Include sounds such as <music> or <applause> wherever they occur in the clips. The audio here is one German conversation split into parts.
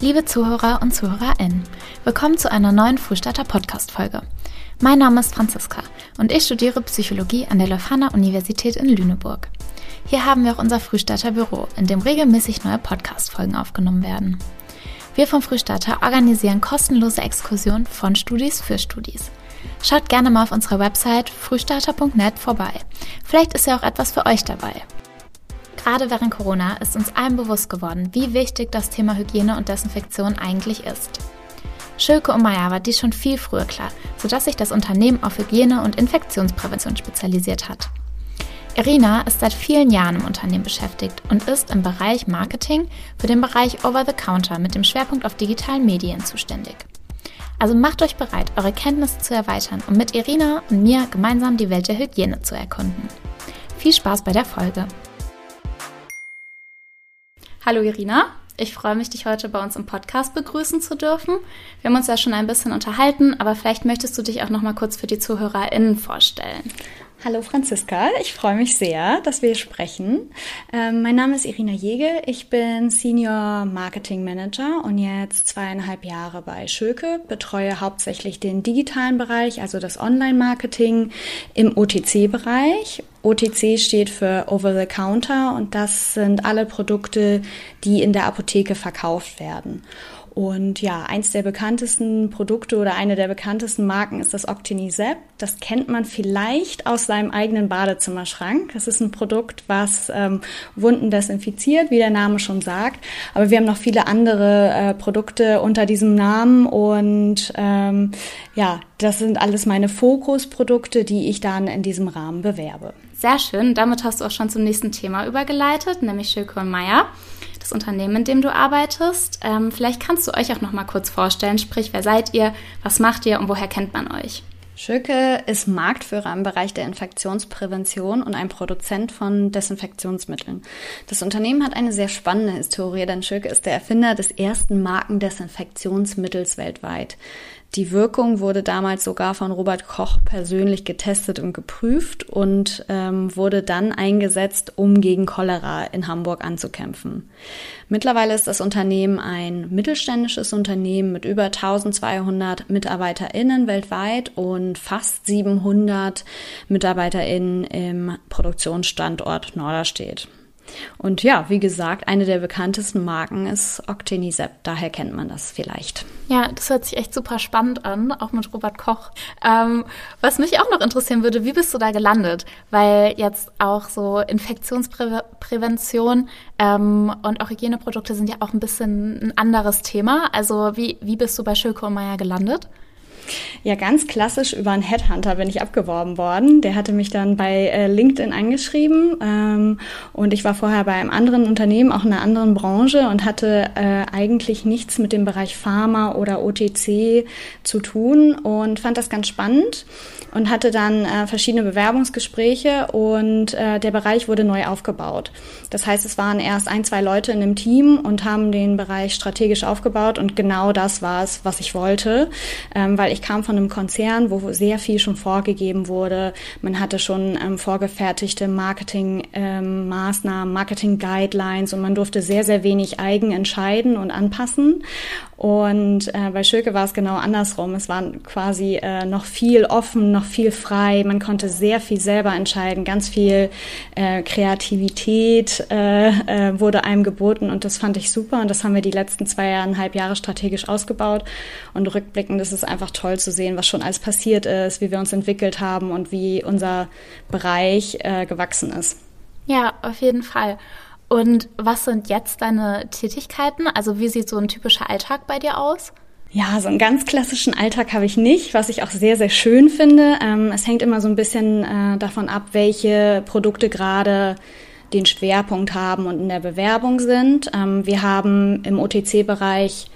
Liebe Zuhörer und ZuhörerInnen, willkommen zu einer neuen Frühstarter Podcast-Folge. Mein Name ist Franziska und ich studiere Psychologie an der Leuphana Universität in Lüneburg. Hier haben wir auch unser Frühstarter Büro, in dem regelmäßig neue Podcast-Folgen aufgenommen werden. Wir vom Frühstarter organisieren kostenlose Exkursionen von Studis für Studis. Schaut gerne mal auf unserer Website frühstarter.net vorbei. Vielleicht ist ja auch etwas für euch dabei. Gerade während Corona ist uns allen bewusst geworden, wie wichtig das Thema Hygiene und Desinfektion eigentlich ist. Schülke und Meyer war dies schon viel früher klar, sodass sich das Unternehmen auf Hygiene und Infektionsprävention spezialisiert hat. Irina ist seit vielen Jahren im Unternehmen beschäftigt und ist im Bereich Marketing für den Bereich Over-the-Counter mit dem Schwerpunkt auf digitalen Medien zuständig. Also macht euch bereit, eure Kenntnisse zu erweitern und mit Irina und mir gemeinsam die Welt der Hygiene zu erkunden. Viel Spaß bei der Folge! Hallo Irina, ich freue mich, dich heute bei uns im Podcast begrüßen zu dürfen. Wir haben uns ja schon ein bisschen unterhalten, aber vielleicht möchtest du dich auch noch mal kurz für die ZuhörerInnen vorstellen. Hallo Franziska, ich freue mich sehr, dass wir sprechen. Ähm, mein Name ist Irina Jege, ich bin Senior Marketing Manager und jetzt zweieinhalb Jahre bei Schöke, betreue hauptsächlich den digitalen Bereich, also das Online-Marketing im OTC-Bereich. OTC steht für Over the Counter und das sind alle Produkte, die in der Apotheke verkauft werden. Und ja, eins der bekanntesten Produkte oder eine der bekanntesten Marken ist das Octinizep. Das kennt man vielleicht aus seinem eigenen Badezimmerschrank. Das ist ein Produkt, was ähm, Wunden desinfiziert, wie der Name schon sagt. Aber wir haben noch viele andere äh, Produkte unter diesem Namen und ähm, ja, das sind alles meine Fokusprodukte, die ich dann in diesem Rahmen bewerbe. Sehr schön. Damit hast du auch schon zum nächsten Thema übergeleitet, nämlich Schilke und Meier das Unternehmen, in dem du arbeitest. Ähm, vielleicht kannst du euch auch noch mal kurz vorstellen, sprich, wer seid ihr, was macht ihr und woher kennt man euch? Schöke ist Marktführer im Bereich der Infektionsprävention und ein Produzent von Desinfektionsmitteln. Das Unternehmen hat eine sehr spannende Historie, denn Schöke ist der Erfinder des ersten Markendesinfektionsmittels weltweit. Die Wirkung wurde damals sogar von Robert Koch persönlich getestet und geprüft und ähm, wurde dann eingesetzt, um gegen Cholera in Hamburg anzukämpfen. Mittlerweile ist das Unternehmen ein mittelständisches Unternehmen mit über 1200 MitarbeiterInnen weltweit und fast 700 MitarbeiterInnen im Produktionsstandort Norderstedt. Und ja, wie gesagt, eine der bekanntesten Marken ist Octinizep. Daher kennt man das vielleicht. Ja, das hört sich echt super spannend an, auch mit Robert Koch. Ähm, was mich auch noch interessieren würde, wie bist du da gelandet? Weil jetzt auch so Infektionsprävention ähm, und auch Hygieneprodukte sind ja auch ein bisschen ein anderes Thema. Also wie, wie bist du bei Schilko und Meyer gelandet? Ja, ganz klassisch über einen Headhunter bin ich abgeworben worden. Der hatte mich dann bei äh, LinkedIn angeschrieben ähm, und ich war vorher bei einem anderen Unternehmen, auch in einer anderen Branche und hatte äh, eigentlich nichts mit dem Bereich Pharma oder OTC zu tun und fand das ganz spannend und hatte dann äh, verschiedene Bewerbungsgespräche und äh, der Bereich wurde neu aufgebaut. Das heißt, es waren erst ein, zwei Leute in dem Team und haben den Bereich strategisch aufgebaut und genau das war es, was ich wollte, ähm, weil ich kam von einem Konzern, wo sehr viel schon vorgegeben wurde. Man hatte schon ähm, vorgefertigte Marketing-Maßnahmen, ähm, Marketing-Guidelines und man durfte sehr, sehr wenig eigen entscheiden und anpassen. Und äh, bei Schilke war es genau andersrum. Es war quasi äh, noch viel offen, noch viel frei. Man konnte sehr viel selber entscheiden. Ganz viel äh, Kreativität äh, äh, wurde einem geboten und das fand ich super. Und das haben wir die letzten zweieinhalb Jahre strategisch ausgebaut. Und rückblickend ist es einfach toll zu sehen, was schon alles passiert ist, wie wir uns entwickelt haben und wie unser Bereich äh, gewachsen ist. Ja, auf jeden Fall. Und was sind jetzt deine Tätigkeiten? Also wie sieht so ein typischer Alltag bei dir aus? Ja, so einen ganz klassischen Alltag habe ich nicht, was ich auch sehr, sehr schön finde. Ähm, es hängt immer so ein bisschen äh, davon ab, welche Produkte gerade den Schwerpunkt haben und in der Bewerbung sind. Ähm, wir haben im OTC-Bereich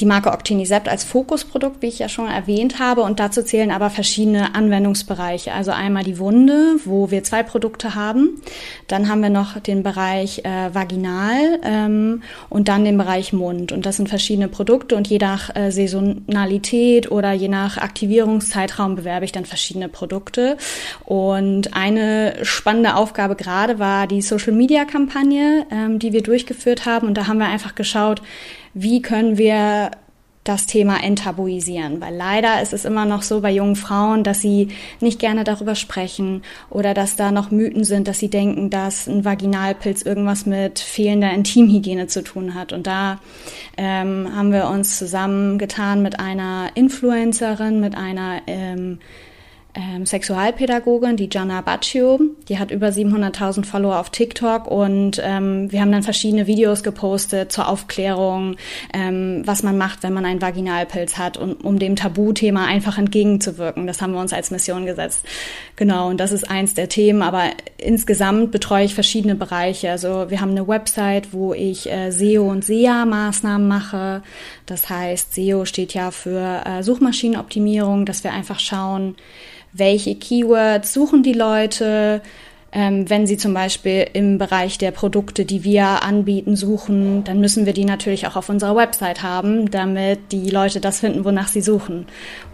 die Marke Octinisept als Fokusprodukt, wie ich ja schon erwähnt habe. Und dazu zählen aber verschiedene Anwendungsbereiche. Also einmal die Wunde, wo wir zwei Produkte haben. Dann haben wir noch den Bereich äh, Vaginal ähm, und dann den Bereich Mund. Und das sind verschiedene Produkte und je nach äh, Saisonalität oder je nach Aktivierungszeitraum bewerbe ich dann verschiedene Produkte. Und eine spannende Aufgabe gerade war, die Social-Media-Kampagne, ähm, die wir durchgeführt haben. Und da haben wir einfach geschaut, wie können wir das Thema enttabuisieren, weil leider ist es immer noch so bei jungen Frauen, dass sie nicht gerne darüber sprechen oder dass da noch Mythen sind, dass sie denken, dass ein Vaginalpilz irgendwas mit fehlender Intimhygiene zu tun hat. Und da ähm, haben wir uns zusammengetan mit einer Influencerin, mit einer ähm, ähm, Sexualpädagogin, die Gianna Baccio. Die hat über 700.000 Follower auf TikTok und ähm, wir haben dann verschiedene Videos gepostet zur Aufklärung, ähm, was man macht, wenn man einen Vaginalpilz hat, und, um dem Tabuthema einfach entgegenzuwirken. Das haben wir uns als Mission gesetzt. Genau, und das ist eins der Themen, aber insgesamt betreue ich verschiedene Bereiche. Also wir haben eine Website, wo ich äh, SEO und SEA-Maßnahmen mache. Das heißt, SEO steht ja für äh, Suchmaschinenoptimierung, dass wir einfach schauen, welche Keywords suchen die Leute, ähm, wenn sie zum Beispiel im Bereich der Produkte, die wir anbieten, suchen, dann müssen wir die natürlich auch auf unserer Website haben, damit die Leute das finden, wonach sie suchen.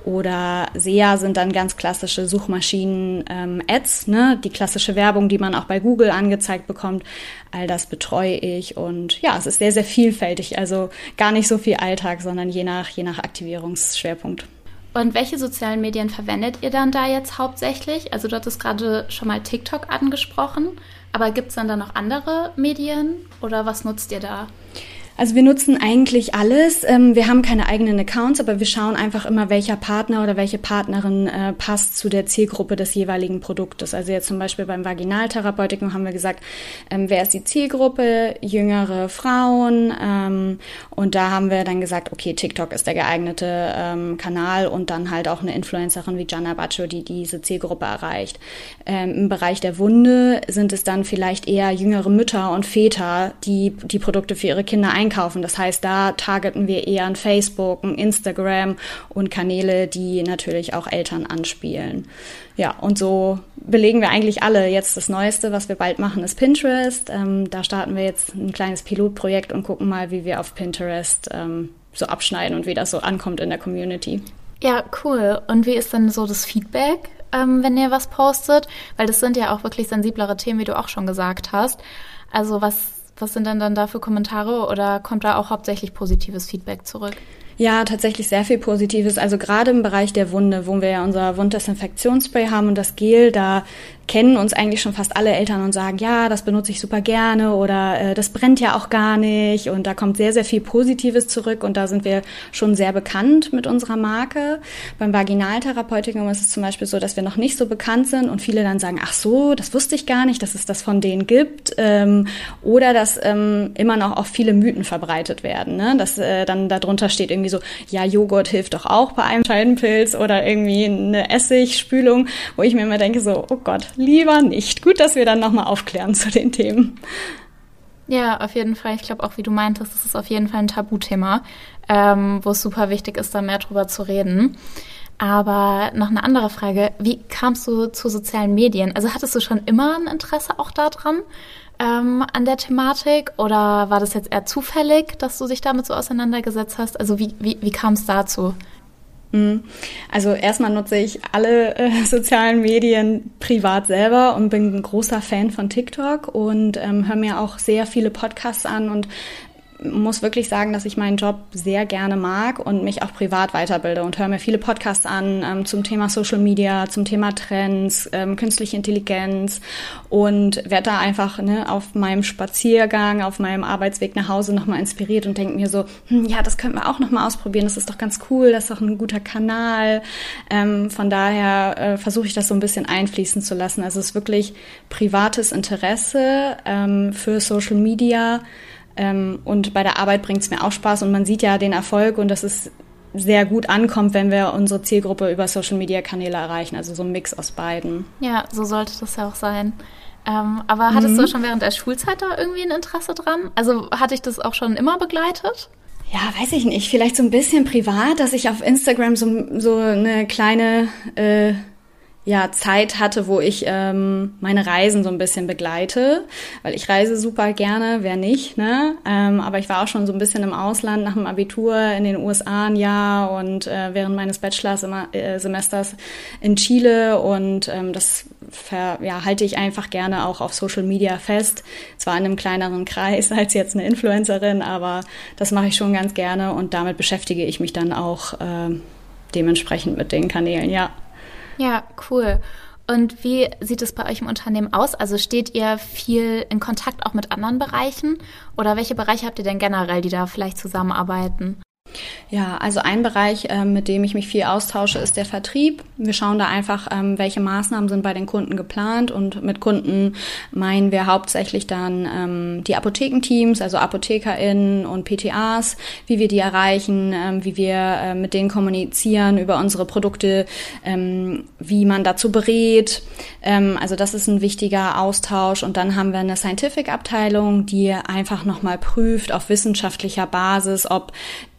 Oder SEA sind dann ganz klassische Suchmaschinen-Ads, ähm, ne? die klassische Werbung, die man auch bei Google angezeigt bekommt. All das betreue ich und ja, es ist sehr, sehr vielfältig. Also gar nicht so viel Alltag, sondern je nach, je nach Aktivierungsschwerpunkt. Und welche sozialen Medien verwendet ihr dann da jetzt hauptsächlich? Also du hattest gerade schon mal TikTok angesprochen, aber gibt es dann da noch andere Medien oder was nutzt ihr da? Also wir nutzen eigentlich alles. Ähm, wir haben keine eigenen Accounts, aber wir schauen einfach immer, welcher Partner oder welche Partnerin äh, passt zu der Zielgruppe des jeweiligen Produktes. Also jetzt zum Beispiel beim Vaginaltherapeutikum haben wir gesagt, ähm, wer ist die Zielgruppe? Jüngere Frauen. Ähm, und da haben wir dann gesagt, okay, TikTok ist der geeignete Kanal und dann halt auch eine Influencerin wie Gianna Baccio, die diese Zielgruppe erreicht. Im Bereich der Wunde sind es dann vielleicht eher jüngere Mütter und Väter, die die Produkte für ihre Kinder einkaufen. Das heißt, da targeten wir eher ein Facebook, ein Instagram und Kanäle, die natürlich auch Eltern anspielen. Ja, und so belegen wir eigentlich alle. Jetzt das Neueste, was wir bald machen, ist Pinterest. Ähm, da starten wir jetzt ein kleines Pilotprojekt und gucken mal, wie wir auf Pinterest ähm, so abschneiden und wie das so ankommt in der Community. Ja, cool. Und wie ist denn so das Feedback, ähm, wenn ihr was postet? Weil das sind ja auch wirklich sensiblere Themen, wie du auch schon gesagt hast. Also was was sind denn dann da für Kommentare oder kommt da auch hauptsächlich positives Feedback zurück? Ja, tatsächlich sehr viel Positives. Also gerade im Bereich der Wunde, wo wir ja unser Wunddesinfektionsspray haben und das Gel, da kennen uns eigentlich schon fast alle Eltern und sagen, ja, das benutze ich super gerne oder äh, das brennt ja auch gar nicht. Und da kommt sehr, sehr viel Positives zurück und da sind wir schon sehr bekannt mit unserer Marke. Beim Vaginaltherapeutikum ist es zum Beispiel so, dass wir noch nicht so bekannt sind und viele dann sagen, ach so, das wusste ich gar nicht, dass es das von denen gibt. Ähm, oder dass ähm, immer noch auch viele Mythen verbreitet werden. Ne? Dass äh, dann darunter steht irgendwie so, ja, Joghurt hilft doch auch bei einem Scheidenpilz oder irgendwie eine Essigspülung, wo ich mir immer denke so, oh Gott, lieber nicht. Gut, dass wir dann nochmal aufklären zu den Themen. Ja, auf jeden Fall. Ich glaube auch, wie du meintest, das ist auf jeden Fall ein Tabuthema, ähm, wo es super wichtig ist, da mehr drüber zu reden. Aber noch eine andere Frage. Wie kamst du zu sozialen Medien? Also hattest du schon immer ein Interesse auch daran, ähm, an der Thematik? Oder war das jetzt eher zufällig, dass du dich damit so auseinandergesetzt hast? Also wie, wie, wie kam es dazu? Mhm. Also erstmal nutze ich alle äh, <laughs> sozialen Medien privat selber und bin ein großer Fan von TikTok und ähm, höre mir auch sehr viele Podcasts an und muss wirklich sagen, dass ich meinen Job sehr gerne mag und mich auch privat weiterbilde und höre mir viele Podcasts an ähm, zum Thema Social Media, zum Thema Trends, ähm, künstliche Intelligenz und werde da einfach ne, auf meinem Spaziergang, auf meinem Arbeitsweg nach Hause nochmal inspiriert und denke mir so, hm, ja, das könnten wir auch nochmal ausprobieren, das ist doch ganz cool, das ist doch ein guter Kanal. Ähm, von daher äh, versuche ich das so ein bisschen einfließen zu lassen. Also es ist wirklich privates Interesse ähm, für Social Media ähm, und bei der Arbeit bringt es mir auch Spaß und man sieht ja den Erfolg und dass es sehr gut ankommt, wenn wir unsere Zielgruppe über Social-Media-Kanäle erreichen. Also so ein Mix aus beiden. Ja, so sollte das ja auch sein. Ähm, aber hattest mhm. du schon während der Schulzeit da irgendwie ein Interesse dran? Also hatte ich das auch schon immer begleitet? Ja, weiß ich nicht. Vielleicht so ein bisschen privat, dass ich auf Instagram so, so eine kleine äh, ja, Zeit hatte, wo ich ähm, meine Reisen so ein bisschen begleite, weil ich reise super gerne, wer nicht, ne? Ähm, aber ich war auch schon so ein bisschen im Ausland nach dem Abitur in den USA ein Jahr und äh, während meines Bachelorsemesters äh, in Chile und ähm, das ver, ja, halte ich einfach gerne auch auf Social Media fest. Zwar in einem kleineren Kreis <laughs> als jetzt eine Influencerin, aber das mache ich schon ganz gerne und damit beschäftige ich mich dann auch äh, dementsprechend mit den Kanälen, ja. Ja, cool. Und wie sieht es bei euch im Unternehmen aus? Also steht ihr viel in Kontakt auch mit anderen Bereichen? Oder welche Bereiche habt ihr denn generell, die da vielleicht zusammenarbeiten? Ja, also ein Bereich, ähm, mit dem ich mich viel austausche, ist der Vertrieb. Wir schauen da einfach, ähm, welche Maßnahmen sind bei den Kunden geplant und mit Kunden meinen wir hauptsächlich dann ähm, die Apothekenteams, also ApothekerInnen und PTAs, wie wir die erreichen, wie wir äh, mit denen kommunizieren über unsere Produkte, wie man dazu berät. Also das ist ein wichtiger Austausch und dann haben wir eine Scientific-Abteilung, die einfach nochmal prüft auf wissenschaftlicher Basis, ob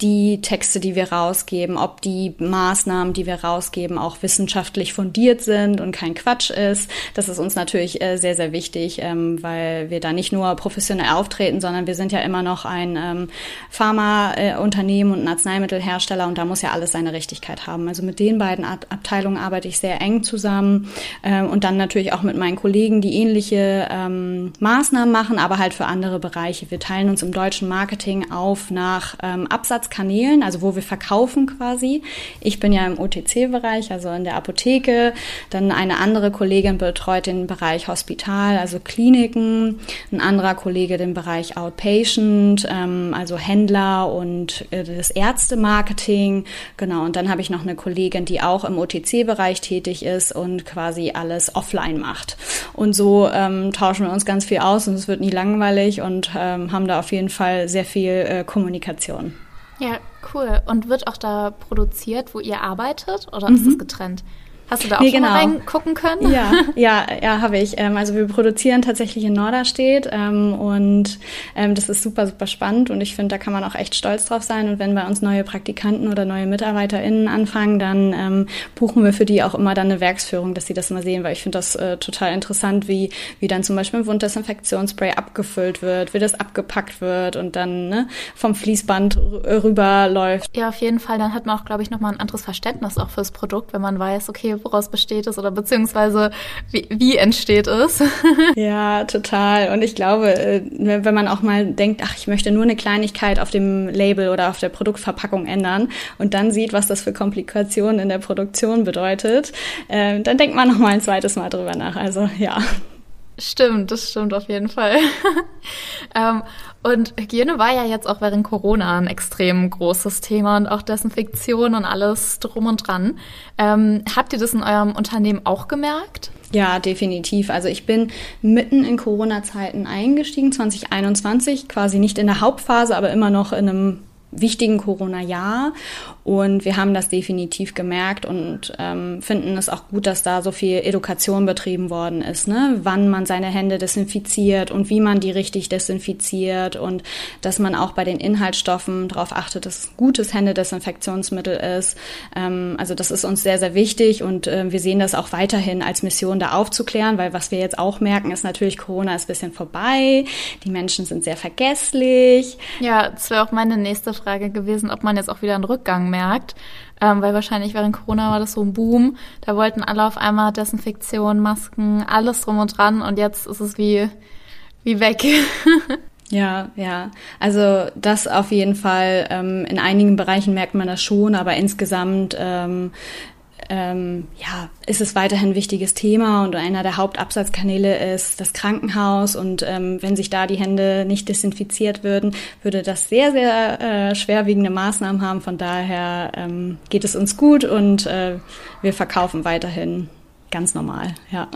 die Texte, die wir rausgeben, ob die Maßnahmen, die wir rausgeben, auch wissenschaftlich fundiert sind und kein Quatsch ist. Das ist uns natürlich äh, sehr, sehr wichtig, ähm, weil wir da nicht nur professionell auftreten, sondern wir sind ja immer noch ein ähm, Pharmaunternehmen und ein Arzneimittelhersteller und da muss ja alles seine Richtigkeit haben. Also mit den beiden Abteilungen arbeite ich sehr eng zusammen ähm, und dann natürlich auch mit meinen Kollegen, die ähnliche Maßnahmen machen, aber halt für andere Bereiche. Wir teilen uns im deutschen Marketing auf nach Absatzkanälen Kanälen, also wo wir verkaufen quasi. Ich bin ja im OTC-Bereich, also in der Apotheke. Dann eine andere Kollegin betreut den Bereich Hospital, also Kliniken. Ein anderer Kollege den Bereich Outpatient, ähm, also Händler und äh, das Ärztemarketing. Genau, und dann habe ich noch eine Kollegin, die auch im OTC-Bereich tätig ist und quasi alles offline macht. Und so ähm, tauschen wir uns ganz viel aus und es wird nie langweilig und ähm, haben da auf jeden Fall sehr viel äh, Kommunikation. Ja, cool. Und wird auch da produziert, wo ihr arbeitet oder mhm. ist das getrennt? Hast du da auch nee, genau. mal reingucken können? Ja, <laughs> ja, ja, habe ich. Ähm, also wir produzieren tatsächlich in Norderstedt ähm, und ähm, das ist super, super spannend und ich finde, da kann man auch echt stolz drauf sein. Und wenn bei uns neue Praktikanten oder neue MitarbeiterInnen anfangen, dann buchen wir für die auch immer dann eine Werksführung, dass sie das mal sehen, weil ich finde das äh, total interessant, wie, wie dann zum Beispiel ein Wunddesinfektionsspray abgefüllt wird, wie das abgepackt wird und dann ne, vom Fließband rüberläuft. Ja, auf jeden Fall. Dann hat man auch, glaube ich, nochmal ein anderes Verständnis auch fürs Produkt, wenn man weiß, okay, woraus besteht es oder beziehungsweise wie, wie entsteht es? <laughs> ja, total. Und ich glaube, äh, wenn man auch mal denkt, ach, ich möchte nur eine Kleinigkeit auf dem Label oder auf der Produktverpackung ändern und dann sieht, was das für Komplikationen in der Produktion bedeutet, äh, dann denkt man noch mal ein zweites Mal drüber nach. Also ja. Stimmt, das stimmt auf jeden Fall. <laughs> ähm, und Hygiene war ja jetzt auch während Corona ein extrem großes Thema und auch Desinfektion und alles drum und dran. Ähm, habt ihr das in eurem Unternehmen auch gemerkt? Ja, definitiv. Also ich bin mitten in Corona-Zeiten eingestiegen, 2021, quasi nicht in der Hauptphase, aber immer noch in einem wichtigen Corona-Jahr. Und wir haben das definitiv gemerkt und ähm, finden es auch gut, dass da so viel Education betrieben worden ist, ne? wann man seine Hände desinfiziert und wie man die richtig desinfiziert und dass man auch bei den Inhaltsstoffen darauf achtet, dass es gutes Händedesinfektionsmittel ist. Ähm, also das ist uns sehr, sehr wichtig und äh, wir sehen das auch weiterhin als Mission, da aufzuklären, weil was wir jetzt auch merken, ist natürlich, Corona ist ein bisschen vorbei, die Menschen sind sehr vergesslich. Ja, das wäre auch meine nächste Frage gewesen, ob man jetzt auch wieder einen Rückgang merkt, ähm, weil wahrscheinlich während Corona war das so ein Boom. Da wollten alle auf einmal Desinfektion, Masken, alles drum und dran und jetzt ist es wie, wie weg. <laughs> Ja, ja. Also das auf jeden Fall. Ähm, in einigen Bereichen merkt man das schon, aber insgesamt ähm, ähm, ja, ist es weiterhin ein wichtiges Thema und einer der Hauptabsatzkanäle ist das Krankenhaus und ähm, wenn sich da die Hände nicht desinfiziert würden, würde das sehr, sehr äh, schwerwiegende Maßnahmen haben. Von daher ähm, geht es uns gut und äh, wir verkaufen weiterhin ganz normal, ja.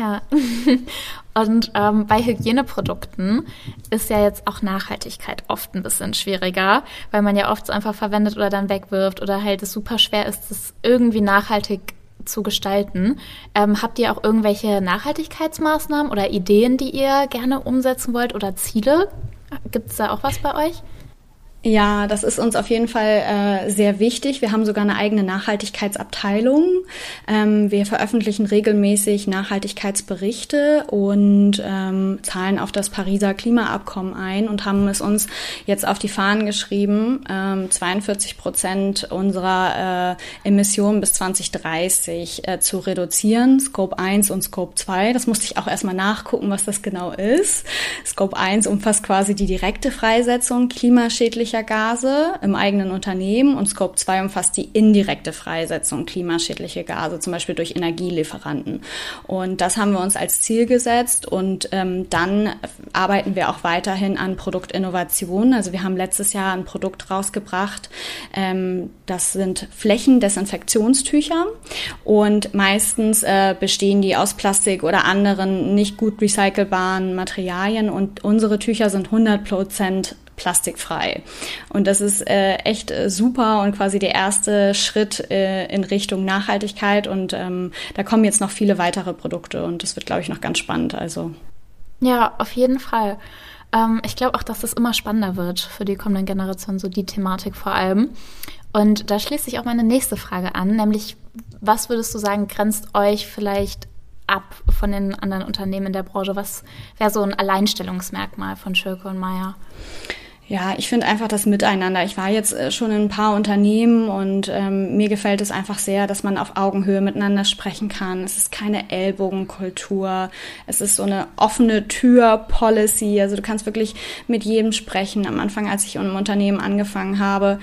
Ja. <laughs> Und ähm, bei Hygieneprodukten ist ja jetzt auch Nachhaltigkeit oft ein bisschen schwieriger, weil man ja oft so einfach verwendet oder dann wegwirft oder halt es super schwer ist, es irgendwie nachhaltig zu gestalten. Ähm, habt ihr auch irgendwelche Nachhaltigkeitsmaßnahmen oder Ideen, die ihr gerne umsetzen wollt oder Ziele? Gibt es da auch was bei euch? Ja, das ist uns auf jeden Fall äh, sehr wichtig. Wir haben sogar eine eigene Nachhaltigkeitsabteilung. Ähm, wir veröffentlichen regelmäßig Nachhaltigkeitsberichte und ähm, zahlen auf das Pariser Klimaabkommen ein und haben es uns jetzt auf die Fahnen geschrieben, ähm, 42 Prozent unserer äh, Emissionen bis 2030 äh, zu reduzieren, Scope 1 und Scope 2. Das musste ich auch erstmal nachgucken, was das genau ist. Scope 1 umfasst quasi die direkte Freisetzung klimaschädlicher klimaschädlicher Gase im eigenen Unternehmen und Scope 2 umfasst die indirekte Freisetzung klimaschädlicher Gase, zum Beispiel durch Energielieferanten. Und das haben wir uns als Ziel gesetzt und ähm, dann arbeiten wir auch weiterhin an Produktinnovationen. Also wir haben letztes Jahr ein Produkt rausgebracht, ähm, das sind Flächendesinfektionstücher und meistens äh, bestehen die aus Plastik oder anderen nicht gut recycelbaren Materialien und unsere Tücher sind 100 Prozent plastikfrei. Und das ist äh, echt äh, super und quasi der erste Schritt äh, in Richtung Nachhaltigkeit. Und ähm, da kommen jetzt noch viele weitere Produkte und das wird, glaube ich, noch ganz spannend. Also. Ja, auf jeden Fall. Ähm, ich glaube auch, dass das immer spannender wird für die kommenden Generationen, so die Thematik vor allem. Und da schließt sich auch meine nächste Frage an, nämlich was würdest du sagen, grenzt euch vielleicht ab von den anderen Unternehmen in der Branche? Was wäre so ein Alleinstellungsmerkmal von Schürke und Meier? Ja, ich finde einfach das Miteinander. Ich war jetzt äh, schon in ein paar Unternehmen und ähm, mir gefällt es einfach sehr, dass man auf Augenhöhe miteinander sprechen kann. Es ist keine Ellbogenkultur. Es ist so eine offene Tür-Policy. Also du kannst wirklich mit jedem sprechen. Am Anfang, als ich im Unternehmen angefangen habe,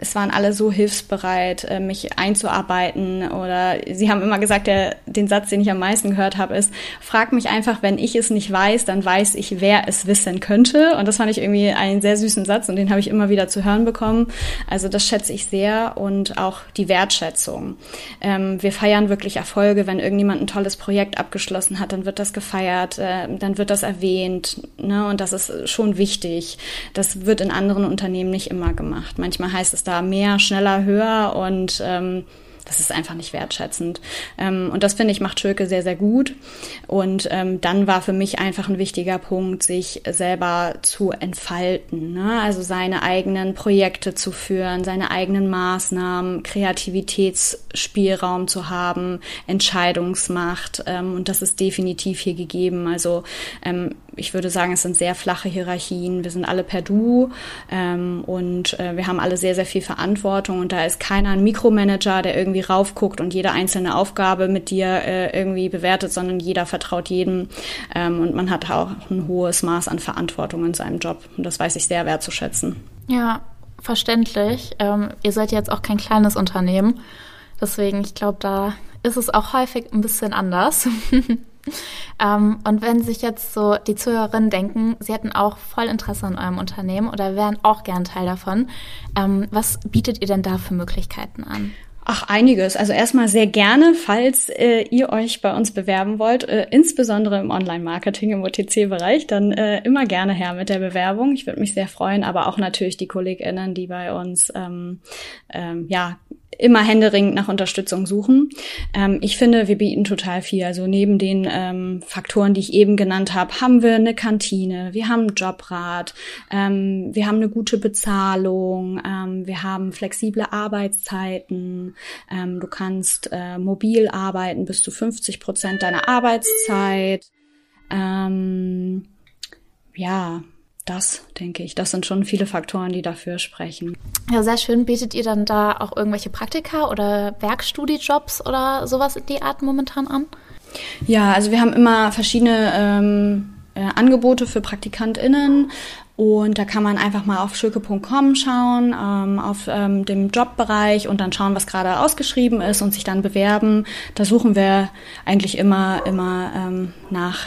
es waren alle so hilfsbereit, äh, mich einzuarbeiten. Oder sie haben immer gesagt, der, den Satz, den ich am meisten gehört habe, ist, frag mich einfach, wenn ich es nicht weiß, dann weiß ich, wer es wissen könnte. Und das fand ich irgendwie einen sehr süßen Satz und den habe ich immer wieder zu hören bekommen. Also das schätze ich sehr und auch die Wertschätzung. Ähm, wir feiern wirklich Erfolge. Wenn irgendjemand ein tolles Projekt abgeschlossen hat, dann wird das gefeiert, äh, dann wird das erwähnt. Ne? Und das ist schon wichtig. Das wird in anderen Unternehmen nicht immer gemacht. Manchmal heißt es da mehr, schneller, höher und ähm, das ist einfach nicht wertschätzend. Ähm, und das finde ich macht Schülke sehr, sehr gut. Und ähm, dann war für mich einfach ein wichtiger Punkt, sich selber zu entfalten. Ne? Also seine eigenen Projekte zu führen, seine eigenen Maßnahmen, Kreativitätsspielraum zu haben, Entscheidungsmacht. Ähm, und das ist definitiv hier gegeben. Also ähm, ich würde sagen, es sind sehr flache Hierarchien. Wir sind alle per Du ähm, und äh, wir haben alle sehr, sehr viel Verantwortung und da ist keiner ein Mikromanager, der irgendwie raufguckt und jede einzelne Aufgabe mit dir äh, irgendwie bewertet, sondern jeder vertraut jedem ähm, und man hat auch ein hohes Maß an Verantwortung in seinem Job und das weiß ich sehr wertzuschätzen. Ja, verständlich. Ähm, ihr seid jetzt auch kein kleines Unternehmen, deswegen ich glaube, da ist es auch häufig ein bisschen anders. <laughs> <laughs> ähm, und wenn sich jetzt so die Zuhörerinnen denken, sie hätten auch voll Interesse an eurem Unternehmen oder wären auch gern Teil davon, ähm, was bietet ihr denn da für Möglichkeiten an? Ach, einiges. Also erstmal sehr gerne, falls äh, ihr euch bei uns bewerben wollt, äh, insbesondere im Online-Marketing im OTC-Bereich, dann äh, immer gerne her mit der Bewerbung. Ich würde mich sehr freuen, aber auch natürlich die KollegInnen, die bei uns ähm, ähm, ja immer händeringend nach Unterstützung suchen. Ähm, ich finde, wir bieten total viel. Also neben den ähm, Faktoren, die ich eben genannt habe, haben wir eine Kantine, wir haben einen Jobrat, ähm, wir haben eine gute Bezahlung, ähm, wir haben flexible Arbeitszeiten, ähm, du kannst äh, mobil arbeiten bis zu 50 Prozent deiner Arbeitszeit. Ähm, ja, das, denke ich. Das sind schon viele Faktoren, die dafür sprechen. Ja, sehr schön. Bietet ihr dann da auch irgendwelche Praktika oder Werkstudiejobs oder sowas in die Art momentan an? Ja, also wir haben immer verschiedene ähm, äh, Angebote für PraktikantInnen. Und da kann man einfach mal auf schulke.com schauen, ähm, auf ähm, dem Jobbereich und dann schauen, was gerade ausgeschrieben ist und sich dann bewerben. Da suchen wir eigentlich immer, immer ähm, nach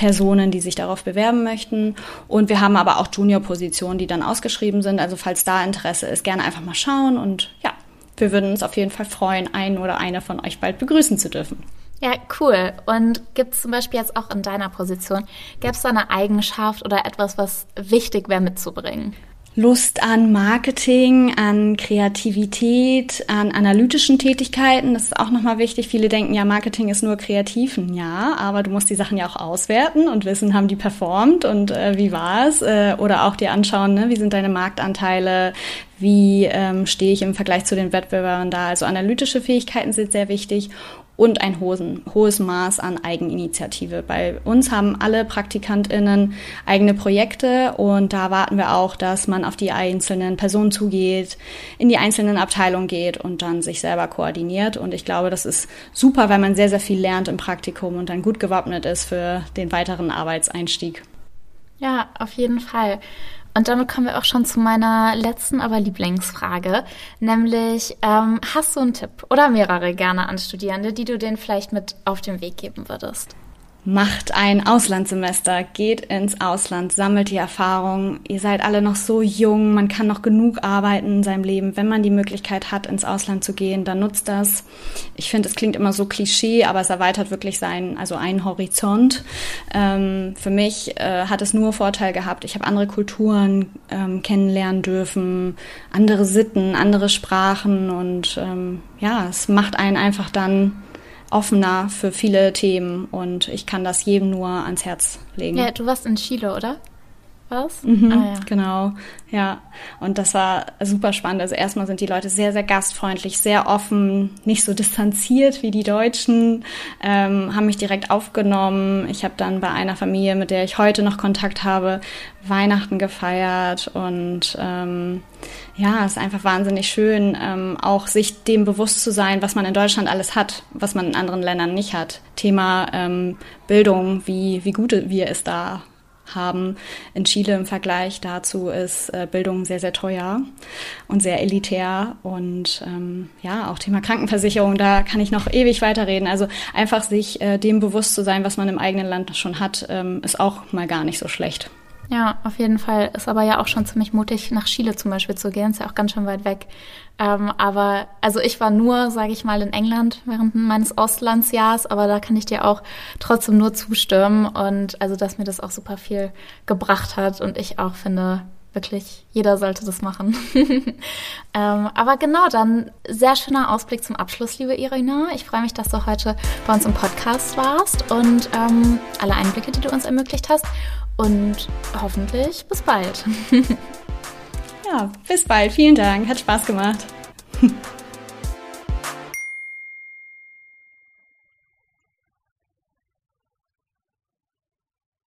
Personen, die sich darauf bewerben möchten. Und wir haben aber auch Junior-Positionen, die dann ausgeschrieben sind. Also falls da Interesse ist, gerne einfach mal schauen. Und ja, wir würden uns auf jeden Fall freuen, einen oder eine von euch bald begrüßen zu dürfen. Ja, cool. Und gibt es zum Beispiel jetzt auch in deiner Position, gäbe es da eine Eigenschaft oder etwas, was wichtig wäre mitzubringen? Lust an Marketing, an Kreativität, an analytischen Tätigkeiten. Das ist auch nochmal wichtig. Viele denken ja, Marketing ist nur Kreativen. Ja, aber du musst die Sachen ja auch auswerten und wissen, haben die performt und äh, wie war es? Äh, oder auch dir anschauen, ne, wie sind deine Marktanteile? Wie ähm, stehe ich im Vergleich zu den Wettbewerbern da? Also analytische Fähigkeiten sind sehr wichtig und ein hohen, hohes Maß an Eigeninitiative. Bei uns haben alle PraktikantInnen eigene Projekte und da warten wir auch, dass man auf die einzelnen Personen zugeht, in die einzelnen Abteilungen geht und dann sich selber koordiniert. Und ich glaube, das ist super, weil man sehr, sehr viel lernt im Praktikum und dann gut gewappnet ist für den weiteren Arbeitseinstieg. Ja, auf jeden Fall. Und damit kommen wir auch schon zu meiner letzten, aber Lieblingsfrage, nämlich ähm, hast du einen Tipp oder mehrere gerne an Studierende, die du denen vielleicht mit auf den Weg geben würdest? Macht ein Auslandssemester, geht ins Ausland, sammelt die Erfahrung. Ihr seid alle noch so jung, man kann noch genug arbeiten in seinem Leben. Wenn man die Möglichkeit hat, ins Ausland zu gehen, dann nutzt das. Ich finde, es klingt immer so Klischee, aber es erweitert wirklich sein, also einen Horizont. Ähm, für mich äh, hat es nur Vorteil gehabt. Ich habe andere Kulturen ähm, kennenlernen dürfen, andere Sitten, andere Sprachen und ähm, ja, es macht einen einfach dann offener für viele Themen und ich kann das jedem nur ans Herz legen. Ja, du warst in Chile, oder? Was? Mhm, ah, ja. Genau, ja. Und das war super spannend. Also erstmal sind die Leute sehr, sehr gastfreundlich, sehr offen, nicht so distanziert wie die Deutschen, ähm, haben mich direkt aufgenommen. Ich habe dann bei einer Familie, mit der ich heute noch Kontakt habe, Weihnachten gefeiert und ähm, ja, es ist einfach wahnsinnig schön, ähm, auch sich dem bewusst zu sein, was man in Deutschland alles hat, was man in anderen Ländern nicht hat. Thema ähm, Bildung, wie, wie gut wir es da haben. In Chile im Vergleich dazu ist äh, Bildung sehr, sehr teuer und sehr elitär. Und ähm, ja, auch Thema Krankenversicherung, da kann ich noch ewig weiterreden. Also einfach sich äh, dem bewusst zu sein, was man im eigenen Land schon hat, ähm, ist auch mal gar nicht so schlecht. Ja, auf jeden Fall. Ist aber ja auch schon ziemlich mutig, nach Chile zum Beispiel zu gehen. Ist ja auch ganz schön weit weg. Ähm, aber also ich war nur, sage ich mal, in England während meines Auslandsjahrs, aber da kann ich dir auch trotzdem nur zustimmen. Und also, dass mir das auch super viel gebracht hat und ich auch finde, wirklich, jeder sollte das machen. <laughs> ähm, aber genau, dann sehr schöner Ausblick zum Abschluss, liebe Irina. Ich freue mich, dass du heute bei uns im Podcast warst und ähm, alle Einblicke, die du uns ermöglicht hast und hoffentlich bis bald. <laughs> ja, bis bald. Vielen Dank. Hat Spaß gemacht. <laughs>